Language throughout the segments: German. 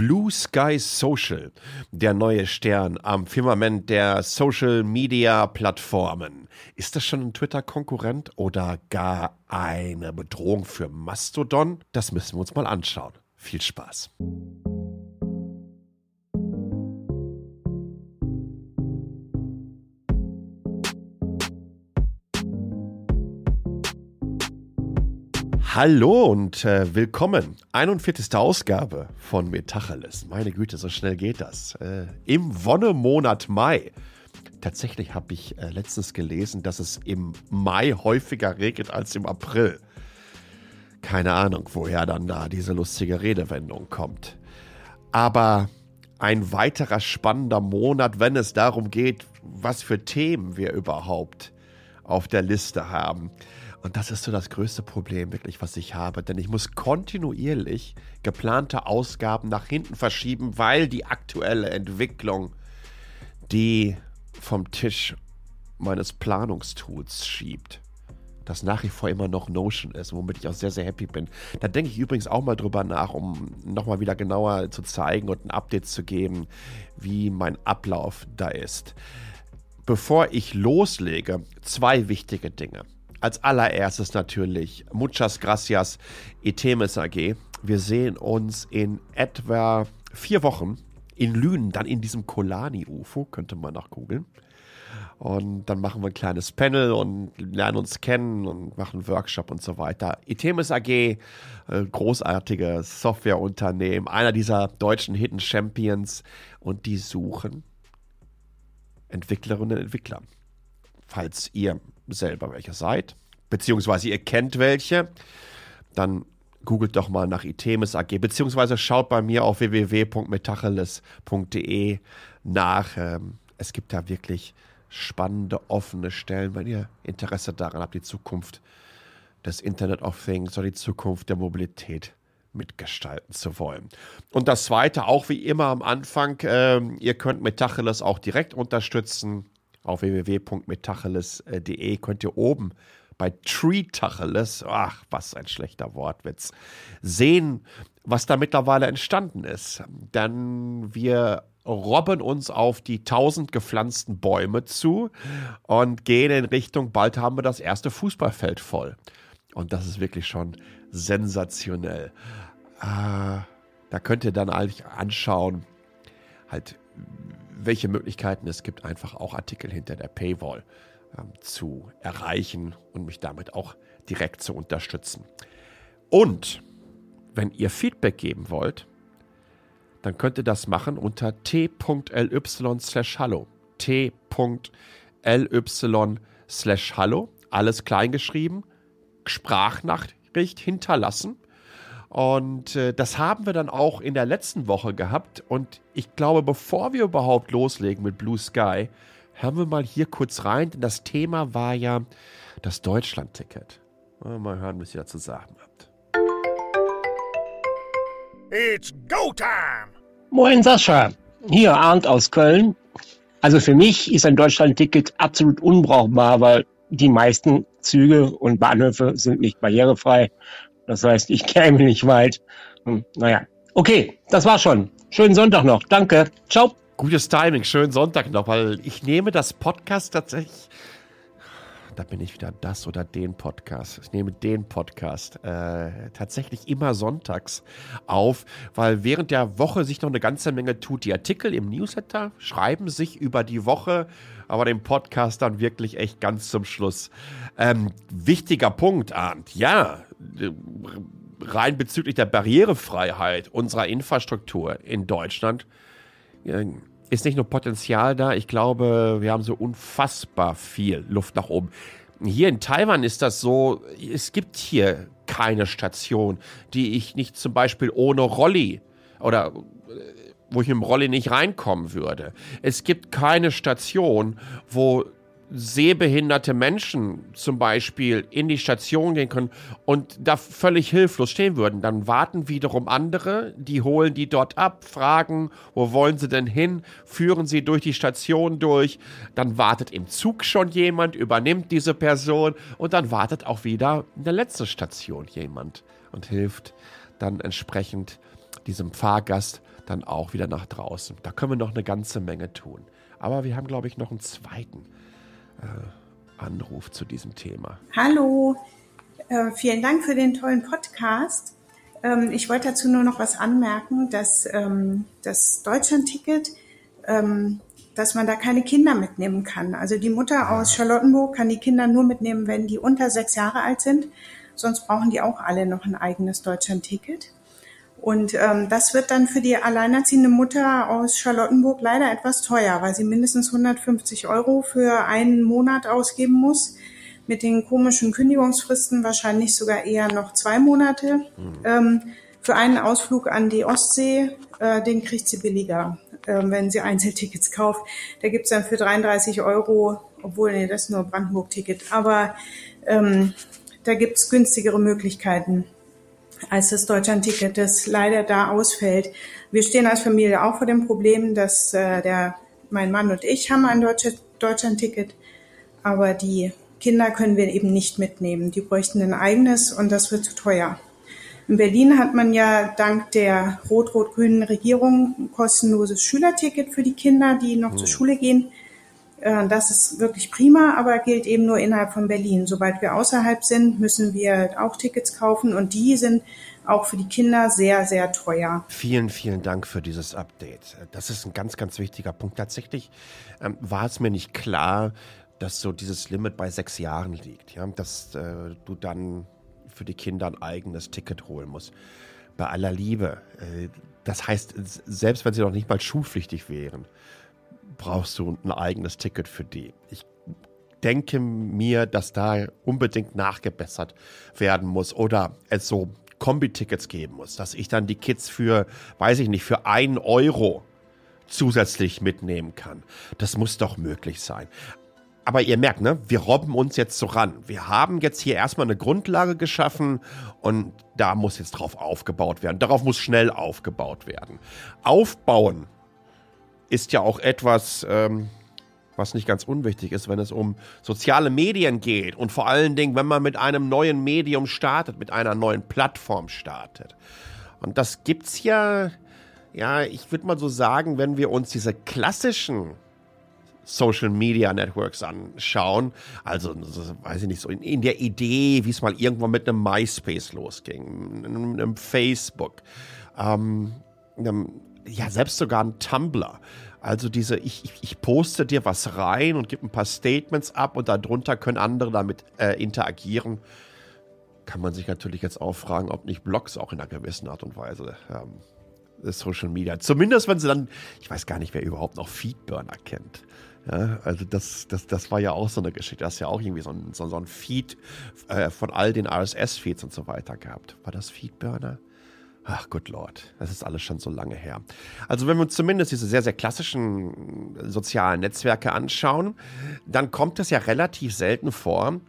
Blue Sky Social, der neue Stern am Firmament der Social Media Plattformen. Ist das schon ein Twitter-Konkurrent oder gar eine Bedrohung für Mastodon? Das müssen wir uns mal anschauen. Viel Spaß. Hallo und äh, willkommen. 41. Ausgabe von Metacheles. Meine Güte, so schnell geht das. Äh, Im Wonnemonat Mai. Tatsächlich habe ich äh, letztens gelesen, dass es im Mai häufiger regnet als im April. Keine Ahnung, woher dann da diese lustige Redewendung kommt. Aber ein weiterer spannender Monat, wenn es darum geht, was für Themen wir überhaupt auf der Liste haben. Und das ist so das größte Problem, wirklich, was ich habe. Denn ich muss kontinuierlich geplante Ausgaben nach hinten verschieben, weil die aktuelle Entwicklung die vom Tisch meines Planungstools schiebt. Das nach wie vor immer noch Notion ist, womit ich auch sehr, sehr happy bin. Da denke ich übrigens auch mal drüber nach, um nochmal wieder genauer zu zeigen und ein Update zu geben, wie mein Ablauf da ist. Bevor ich loslege, zwei wichtige Dinge. Als allererstes natürlich Muchas Gracias Itemis AG. Wir sehen uns in etwa vier Wochen in Lünen, dann in diesem Kolani-UFO, könnte man noch googeln. Und dann machen wir ein kleines Panel und lernen uns kennen und machen einen Workshop und so weiter. Itemis AG, äh, großartiges Softwareunternehmen, einer dieser deutschen Hidden Champions und die suchen Entwicklerinnen und Entwickler. Falls ihr selber welche seid, beziehungsweise ihr kennt welche, dann googelt doch mal nach Itemis AG, beziehungsweise schaut bei mir auf www.metacheles.de nach. Ähm, es gibt da wirklich spannende, offene Stellen, wenn ihr Interesse daran habt, die Zukunft des Internet of Things oder die Zukunft der Mobilität mitgestalten zu wollen. Und das Zweite, auch wie immer am Anfang, äh, ihr könnt Metacheles auch direkt unterstützen. Auf www.metacheles.de könnt ihr oben bei Treetacheles, ach, was ein schlechter Wortwitz, sehen, was da mittlerweile entstanden ist. Denn wir robben uns auf die tausend gepflanzten Bäume zu und gehen in Richtung, bald haben wir das erste Fußballfeld voll. Und das ist wirklich schon sensationell. Äh, da könnt ihr dann eigentlich anschauen, halt, welche Möglichkeiten es gibt, einfach auch Artikel hinter der Paywall ähm, zu erreichen und mich damit auch direkt zu unterstützen. Und wenn ihr Feedback geben wollt, dann könnt ihr das machen unter t.ly slash hallo. t.ly slash hallo. Alles kleingeschrieben. Sprachnachricht hinterlassen. Und äh, das haben wir dann auch in der letzten Woche gehabt. Und ich glaube, bevor wir überhaupt loslegen mit Blue Sky, hören wir mal hier kurz rein. Denn das Thema war ja das Deutschland-Ticket. Mal hören, was ihr dazu sagen habt. It's go time! Moin Sascha, hier Arndt aus Köln. Also für mich ist ein Deutschland-Ticket absolut unbrauchbar, weil die meisten Züge und Bahnhöfe sind nicht barrierefrei. Das heißt, ich käme nicht weit. Hm, naja, okay, das war's schon. Schönen Sonntag noch. Danke. Ciao. Gutes Timing, schönen Sonntag noch, weil ich nehme das Podcast tatsächlich da bin ich wieder das oder den Podcast. Ich nehme den Podcast äh, tatsächlich immer sonntags auf, weil während der Woche sich noch eine ganze Menge tut. Die Artikel im Newsletter schreiben sich über die Woche, aber den Podcast dann wirklich echt ganz zum Schluss. Ähm, wichtiger Punkt, Arndt. Ja, rein bezüglich der Barrierefreiheit unserer Infrastruktur in Deutschland äh, ist nicht nur Potenzial da, ich glaube, wir haben so unfassbar viel Luft nach oben. Hier in Taiwan ist das so, es gibt hier keine Station, die ich nicht zum Beispiel ohne Rolli oder äh, wo ich dem Rolli nicht reinkommen würde. Es gibt keine Station, wo sehbehinderte Menschen zum Beispiel in die Station gehen können und da völlig hilflos stehen würden. Dann warten wiederum andere, die holen die dort ab, fragen, wo wollen sie denn hin, führen sie durch die Station durch. Dann wartet im Zug schon jemand, übernimmt diese Person und dann wartet auch wieder in der letzten Station jemand und hilft dann entsprechend diesem Fahrgast dann auch wieder nach draußen. Da können wir noch eine ganze Menge tun. Aber wir haben, glaube ich, noch einen zweiten äh, Anruf zu diesem Thema. Hallo, äh, vielen Dank für den tollen Podcast. Ähm, ich wollte dazu nur noch was anmerken, dass ähm, das Deutschlandticket, ähm, dass man da keine Kinder mitnehmen kann. Also die Mutter aus Charlottenburg kann die Kinder nur mitnehmen, wenn die unter sechs Jahre alt sind. Sonst brauchen die auch alle noch ein eigenes Deutschlandticket. Und ähm, das wird dann für die alleinerziehende Mutter aus Charlottenburg leider etwas teuer, weil sie mindestens 150 Euro für einen Monat ausgeben muss. Mit den komischen Kündigungsfristen wahrscheinlich sogar eher noch zwei Monate. Mhm. Ähm, für einen Ausflug an die Ostsee, äh, den kriegt sie billiger, äh, wenn sie Einzeltickets kauft. Da gibt's dann für 33 Euro, obwohl, nee, das ist nur Brandenburg-Ticket, aber ähm, da gibt's günstigere Möglichkeiten als das Deutschlandticket, das leider da ausfällt. Wir stehen als Familie auch vor dem Problem, dass äh, der, mein Mann und ich haben ein Deutsche, Deutschlandticket, aber die Kinder können wir eben nicht mitnehmen. Die bräuchten ein eigenes und das wird zu teuer. In Berlin hat man ja dank der rot-rot-grünen Regierung ein kostenloses Schülerticket für die Kinder, die noch zur hm. Schule gehen. Äh, das ist wirklich prima, aber gilt eben nur innerhalb von Berlin. Sobald wir außerhalb sind, müssen wir auch Tickets kaufen und die sind auch für die Kinder sehr, sehr teuer. Vielen, vielen Dank für dieses Update. Das ist ein ganz, ganz wichtiger Punkt. Tatsächlich ähm, war es mir nicht klar, dass so dieses Limit bei sechs Jahren liegt. Ja? Dass äh, du dann für die Kinder ein eigenes Ticket holen musst. Bei aller Liebe. Äh, das heißt, selbst wenn sie noch nicht mal schulpflichtig wären, brauchst du ein eigenes Ticket für die. Ich denke mir, dass da unbedingt nachgebessert werden muss oder es so Kombi-Tickets geben muss, dass ich dann die Kids für, weiß ich nicht, für einen Euro zusätzlich mitnehmen kann. Das muss doch möglich sein. Aber ihr merkt, ne, wir robben uns jetzt so ran. Wir haben jetzt hier erstmal eine Grundlage geschaffen und da muss jetzt drauf aufgebaut werden. Darauf muss schnell aufgebaut werden. Aufbauen ist ja auch etwas, ähm, was nicht ganz unwichtig ist, wenn es um soziale Medien geht und vor allen Dingen, wenn man mit einem neuen Medium startet, mit einer neuen Plattform startet. Und das gibt's ja, ja, ich würde mal so sagen, wenn wir uns diese klassischen Social Media Networks anschauen. Also, weiß ich nicht, so in, in der Idee, wie es mal irgendwann mit einem MySpace losging, einem, einem Facebook, ähm, einem ja, selbst sogar ein Tumblr. Also diese, ich, ich, ich poste dir was rein und gebe ein paar Statements ab und darunter können andere damit äh, interagieren. Kann man sich natürlich jetzt auch fragen, ob nicht Blogs auch in einer gewissen Art und Weise ähm, Social Media. Zumindest wenn sie dann, ich weiß gar nicht, wer überhaupt noch Feedburner kennt. Ja, also das, das, das war ja auch so eine Geschichte. Das ist ja auch irgendwie so ein, so, so ein Feed äh, von all den RSS-Feeds und so weiter gehabt. War das Feedburner? Ach, good Lord, das ist alles schon so lange her. Also wenn wir uns zumindest diese sehr, sehr klassischen sozialen Netzwerke anschauen, dann kommt es ja relativ selten vor,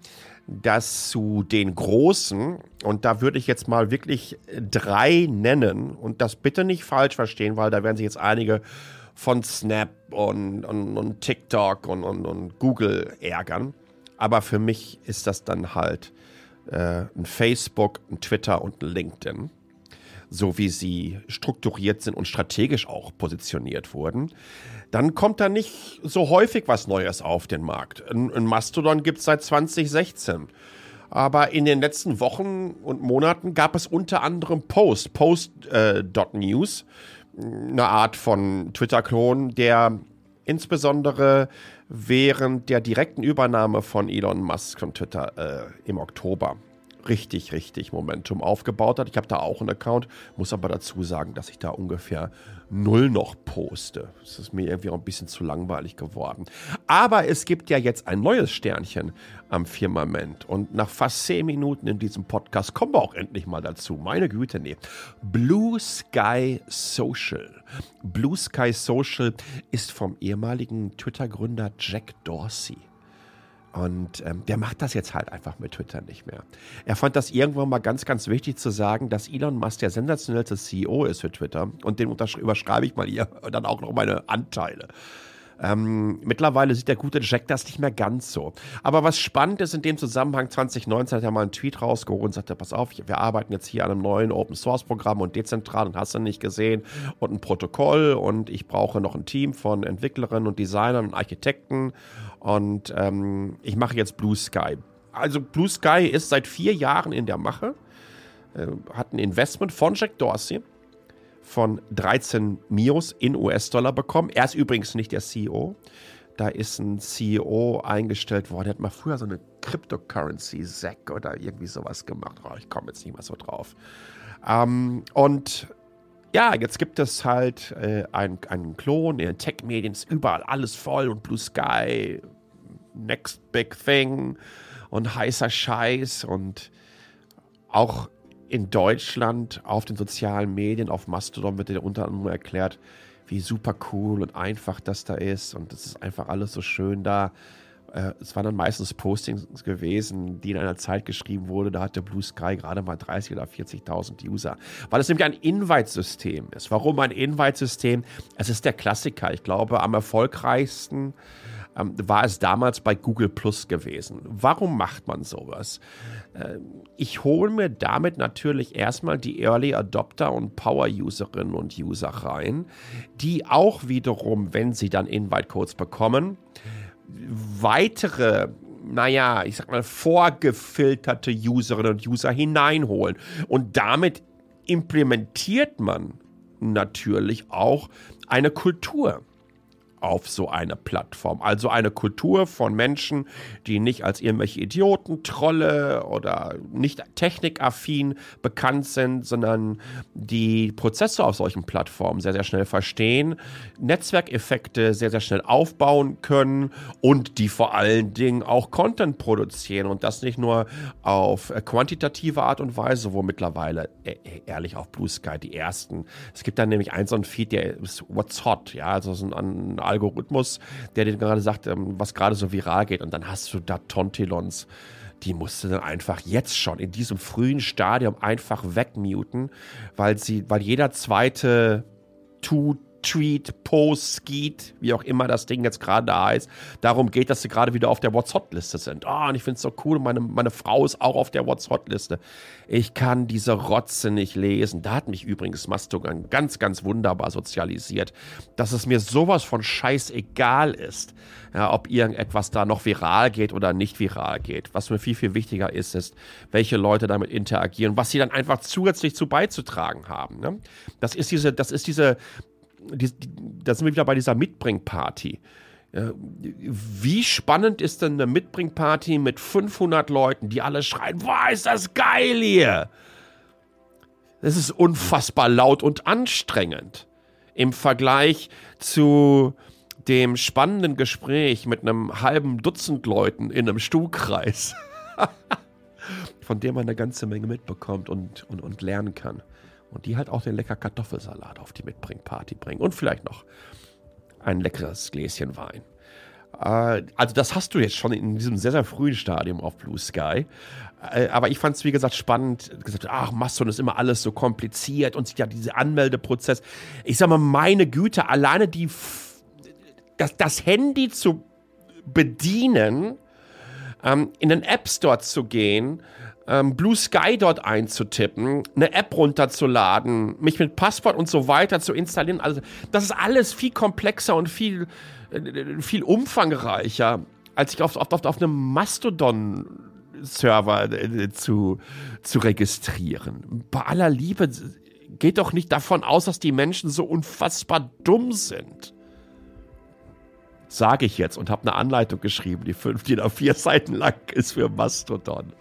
dass zu den großen, und da würde ich jetzt mal wirklich drei nennen, und das bitte nicht falsch verstehen, weil da werden sich jetzt einige von Snap und, und, und TikTok und, und, und, Google ärgern. Aber für mich ist das dann halt äh, ein Facebook, ein Twitter und ein LinkedIn so wie sie strukturiert sind und strategisch auch positioniert wurden, dann kommt da nicht so häufig was Neues auf den Markt. Ein, Mastodon gibt es seit 2016. Aber in den letzten Wochen und Monaten gab es unter anderem Post, Post.news, äh, eine Art von Twitter-Klon, der insbesondere während der direkten Übernahme von Elon Musk von Twitter äh, im Oktober richtig, richtig Momentum aufgebaut hat. Ich habe da auch einen Account, muss aber dazu sagen, dass ich da ungefähr null noch poste. Das ist mir irgendwie auch ein bisschen zu langweilig geworden. Aber es gibt ja jetzt ein neues Sternchen am Firmament. Und nach fast zehn Minuten in diesem Podcast kommen wir auch endlich mal dazu. Meine Güte, nee. Blue Sky Social. Blue Sky Social ist vom ehemaligen Twitter-Gründer Jack Dorsey und ähm, der macht das jetzt halt einfach mit Twitter nicht mehr. Er fand das irgendwann mal ganz, ganz wichtig zu sagen, dass Elon Musk der sensationellste CEO ist für Twitter. Und den überschreibe ich mal hier dann auch noch meine Anteile. Ähm, mittlerweile sieht der gute Jack das nicht mehr ganz so. Aber was spannend ist in dem Zusammenhang, 2019 hat er mal einen Tweet rausgeholt und sagte, pass auf, wir arbeiten jetzt hier an einem neuen Open-Source-Programm und dezentral und hast du nicht gesehen und ein Protokoll und ich brauche noch ein Team von Entwicklerinnen und Designern und Architekten und ähm, ich mache jetzt Blue Sky. Also Blue Sky ist seit vier Jahren in der Mache, äh, hat ein Investment von Jack Dorsey von 13 Mios in US-Dollar bekommen. Er ist übrigens nicht der CEO. Da ist ein CEO eingestellt worden, der hat mal früher so eine Cryptocurrency SEC oder irgendwie sowas gemacht. Oh, ich komme jetzt nicht mehr so drauf. Ähm, und ja, jetzt gibt es halt äh, einen, einen Klon in den Tech-Medien, ist überall alles voll und Blue Sky, Next Big Thing und heißer Scheiß und auch in Deutschland auf den sozialen Medien, auf Mastodon wird dir unter anderem erklärt, wie super cool und einfach das da ist und es ist einfach alles so schön da. Äh, es waren dann meistens Postings gewesen, die in einer Zeit geschrieben wurde, da hatte Blue Sky gerade mal 30 oder 40.000 User. Weil es nämlich ein Invite-System ist. Warum ein Invite-System? Es ist der Klassiker. Ich glaube, am erfolgreichsten ähm, war es damals bei Google Plus gewesen. Warum macht man sowas? Äh, ich hole mir damit natürlich erstmal die Early Adopter und Power-Userinnen und User rein, die auch wiederum, wenn sie dann Invite-Codes bekommen, weitere naja, ich sag mal, vorgefilterte Userinnen und User hineinholen. Und damit implementiert man natürlich auch eine Kultur auf so eine Plattform. Also eine Kultur von Menschen, die nicht als irgendwelche Idioten, Trolle oder nicht technikaffin bekannt sind, sondern die Prozesse auf solchen Plattformen sehr, sehr schnell verstehen, Netzwerkeffekte sehr, sehr schnell aufbauen können und die vor allen Dingen auch Content produzieren und das nicht nur auf quantitative Art und Weise, wo mittlerweile e-, e-, ehrlich auf Blue Sky die ersten, es gibt dann nämlich einen so einen Feed, der ist What's Hot, ja, also so ein Algorithmus, der dir gerade sagt, ähm, was gerade so viral geht. Und dann hast du da Tontilons. Die musst du dann einfach jetzt schon in diesem frühen Stadium einfach wegmuten, weil sie, weil jeder zweite Tut Tweet, Post, Skeet, wie auch immer das Ding jetzt gerade da heißt, darum geht, dass sie gerade wieder auf der WhatsApp-Liste sind. Oh, und ich finde es so cool, meine, meine Frau ist auch auf der WhatsApp-Liste. Ich kann diese Rotze nicht lesen. Da hat mich übrigens Mastodon ganz, ganz wunderbar sozialisiert, dass es mir sowas von scheißegal ist, ja, ob irgendetwas da noch viral geht oder nicht viral geht. Was mir viel, viel wichtiger ist, ist, welche Leute damit interagieren, was sie dann einfach zusätzlich zu beizutragen haben. Ne? Das ist diese, das ist diese, die, die, da sind wir wieder bei dieser Mitbringparty. Wie spannend ist denn eine Mitbringparty mit 500 Leuten, die alle schreien, boah, ist das geil hier. Das ist unfassbar laut und anstrengend im Vergleich zu dem spannenden Gespräch mit einem halben Dutzend Leuten in einem Stuhlkreis, von dem man eine ganze Menge mitbekommt und, und, und lernen kann. Und die halt auch den lecker Kartoffelsalat auf die Mitbringparty bringen. Und vielleicht noch ein leckeres Gläschen Wein. Äh, also das hast du jetzt schon in diesem sehr, sehr frühen Stadium auf Blue Sky. Äh, aber ich fand es, wie gesagt, spannend. Gesagt, ach, Mastodon ist immer alles so kompliziert und ja, dieser Anmeldeprozess. Ich sag mal, meine Güte, alleine die, das, das Handy zu bedienen, ähm, in den App Store zu gehen, ähm, Blue Sky dort einzutippen, eine App runterzuladen, mich mit Passwort und so weiter zu installieren. Also das ist alles viel komplexer und viel, äh, viel umfangreicher, als sich auf, auf, auf, auf einem Mastodon Server äh, zu, zu registrieren. Bei aller Liebe geht doch nicht davon aus, dass die Menschen so unfassbar dumm sind. Sage ich jetzt und habe eine Anleitung geschrieben, die fünf, die da vier Seiten lang ist für Mastodon.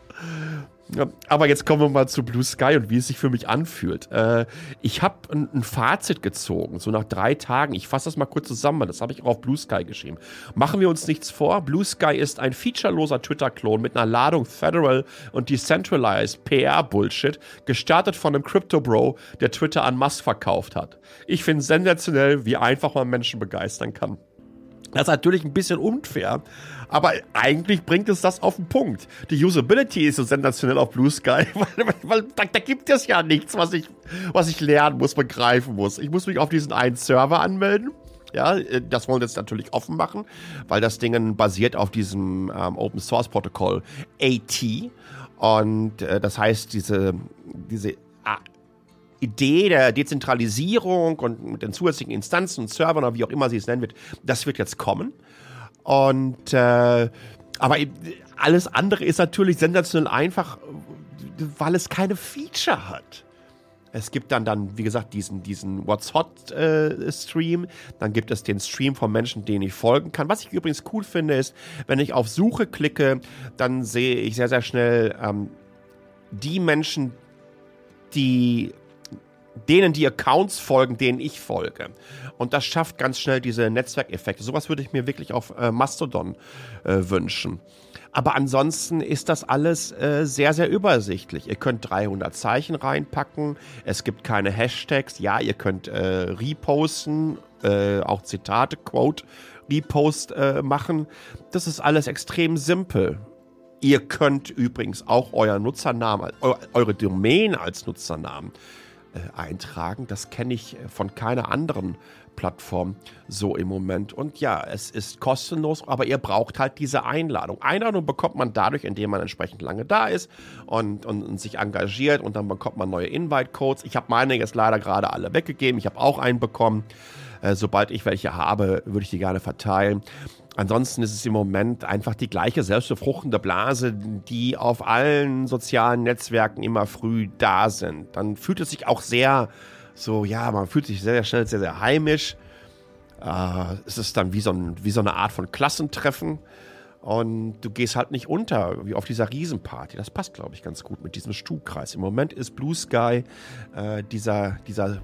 Aber jetzt kommen wir mal zu Blue Sky und wie es sich für mich anfühlt. Äh, ich habe ein, ein, Fazit gezogen, so nach drei Tagen. Ich fasse das mal kurz zusammen, das habe ich auch auf Blue Sky geschrieben. Machen wir uns nichts vor, Blue Sky ist ein featureloser Twitter-Klon mit einer Ladung Federal und Decentralized PR-Bullshit, gestartet von einem Crypto-Bro, der Twitter an Musk verkauft hat. Ich finde sensationell, wie einfach man Menschen begeistern kann. Das ist natürlich ein bisschen unfair, aber eigentlich bringt es das auf den Punkt. Die Usability ist so sensationell auf Blue Sky, weil, weil da, da, gibt es ja nichts, was ich, was ich lernen muss, begreifen muss. Ich muss mich auf diesen einen Server anmelden Ja, äh, das wollen wir jetzt natürlich offen machen, weil das Ding basiert auf diesem ähm, Open Source Protokoll AT. Und äh, das heißt, diese, diese Idee der Dezentralisierung und mit den zusätzlichen Instanzen und Servern oder wie auch immer sie es nennen wird, das wird jetzt kommen. Und äh, aber alles andere ist natürlich sensationell einfach, weil es keine Feature hat. Es gibt dann, dann wie gesagt, diesen, diesen What's Hot äh, Stream. Dann gibt es den Stream von Menschen, denen ich folgen kann. Was ich übrigens cool finde, ist, wenn ich auf Suche klicke, dann sehe ich sehr, sehr schnell ähm, die Menschen, die denen die Accounts folgen, denen ich folge. Und das schafft ganz schnell diese Netzwerkeffekte. Sowas würde ich mir wirklich auf äh, Mastodon äh, wünschen. Aber ansonsten ist das alles äh, sehr, sehr übersichtlich. Ihr könnt 300 Zeichen reinpacken. Es gibt keine Hashtags. Ja, ihr könnt äh, reposten, äh, auch Zitate, Quote, Repost äh, machen. Das ist alles extrem simpel. Ihr könnt übrigens auch euer Nutzernamen, eure Domain als Nutzernamen äh, eintragen. Das kenne ich äh, von keiner anderen Plattform so im Moment. Und ja, es ist kostenlos, aber ihr braucht halt diese Einladung. Einladung bekommt man dadurch, indem man entsprechend lange da ist und, und, und sich engagiert und dann bekommt man neue Invite-Codes. Ich habe meine jetzt leider gerade alle weggegeben. Ich habe auch einen bekommen. Äh, sobald ich welche habe, würde ich die gerne verteilen. Ansonsten ist es im Moment einfach die gleiche selbstbefruchtende Blase, die auf allen sozialen Netzwerken immer früh da sind. Dann fühlt es sich auch sehr so, ja, man fühlt sich sehr, sehr schnell sehr, sehr heimisch. Äh, es ist dann wie so, ein, wie so eine Art von Klassentreffen. Und du gehst halt nicht unter, wie auf dieser Riesenparty. Das passt, glaube ich, ganz gut mit diesem Stuhlkreis. Im Moment ist Blue Sky äh, dieser, dieser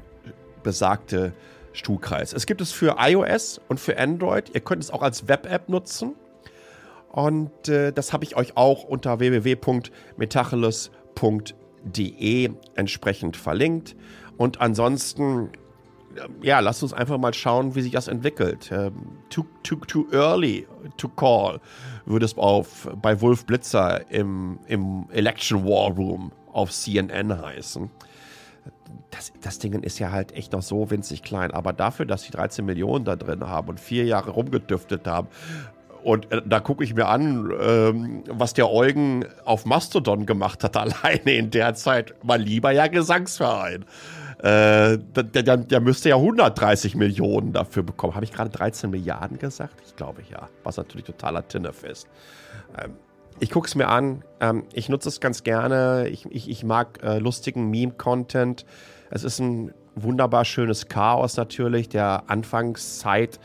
besagte Stuhlkreis. Es gibt es für iOS und für Android. Ihr könnt es auch als Web-App nutzen. Und äh, das habe ich euch auch unter www.metacheles.de entsprechend verlinkt. Und ansonsten, ja, lasst uns einfach mal schauen, wie sich das entwickelt. Ähm, too, too, too early to call, würde es auf, bei Wolf Blitzer im, im Election War Room auf CNN heißen das, das Ding ist ja halt echt noch so winzig klein. Aber dafür, dass sie 13 Millionen da drin haben und vier Jahre rumgedüftet haben, und äh, da gucke ich mir an, ähm, was der Eugen auf Mastodon gemacht hat, alleine in der Zeit. Mal lieber ja Gesangsverein. Äh, der, der, der, müsste ja 130 Millionen dafür bekommen. Habe ich gerade 13 Milliarden gesagt? Ich glaube ja. Was natürlich totaler Tinnef ist. Ähm, ich gucke es mir an. Ähm, ich nutze es ganz gerne. Ich, ich, ich mag äh, lustigen Meme-Content. Es ist ein wunderbar schönes Chaos natürlich der Anfangszeit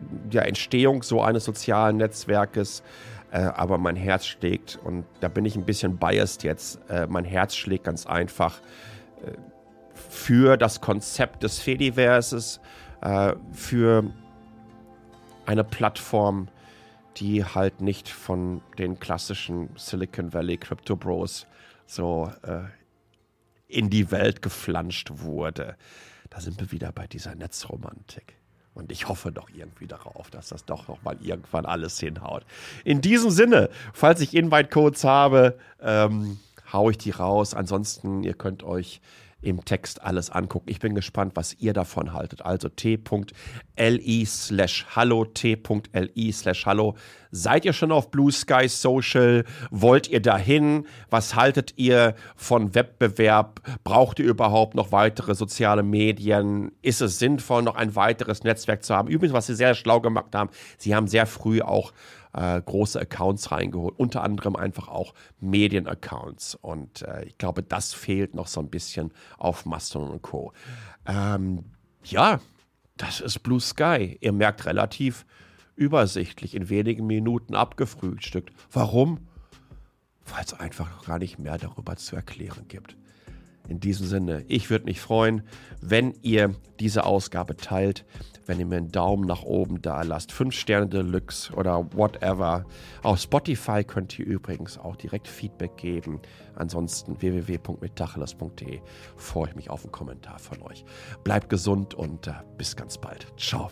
der Entstehung so eines sozialen Netzwerkes. Äh, aber mein Herz schlägt, und da bin ich ein bisschen biased jetzt, äh, mein Herz schlägt ganz einfach äh, für das Konzept des Fediverses, äh, für eine Plattform, die halt nicht von den klassischen Silicon Valley Crypto Bros so äh, in die Welt geflanscht wurde. Da sind wir wieder bei dieser Netzromantik. Und ich hoffe doch irgendwie darauf, dass das doch noch mal irgendwann alles hinhaut. In diesem Sinne, falls ich Invite-Codes habe, ähm, haue ich die raus. Ansonsten, ihr könnt euch im Text alles angucken. Ich bin gespannt, was ihr davon haltet. Also t.li slash hallo, t.li slash hallo. Seid ihr schon auf Blue Sky Social? Wollt ihr dahin? Was haltet ihr von Wettbewerb? Braucht ihr überhaupt noch weitere soziale Medien? Ist es sinnvoll, noch ein weiteres Netzwerk zu haben? Übrigens, was sie sehr schlau gemacht haben, sie haben sehr früh auch äh, große Accounts reingeholt, unter anderem einfach auch Medienaccounts. Und äh, ich glaube, das fehlt noch so ein bisschen auf Mastodon und Co. Ähm, ja, das ist Blue Sky. Ihr merkt relativ übersichtlich, in wenigen Minuten abgefrühstückt. Warum? Weil es einfach gar nicht mehr darüber zu erklären gibt. In diesem Sinne, ich würde mich freuen, wenn ihr diese Ausgabe teilt, wenn ihr mir einen Daumen nach oben da lasst, 5 Sterne Deluxe oder whatever. Auf Spotify könnt ihr übrigens auch direkt Feedback geben. Ansonsten www.metacheles.de freue ich mich auf einen Kommentar von euch. Bleibt gesund und äh, bis ganz bald. Ciao.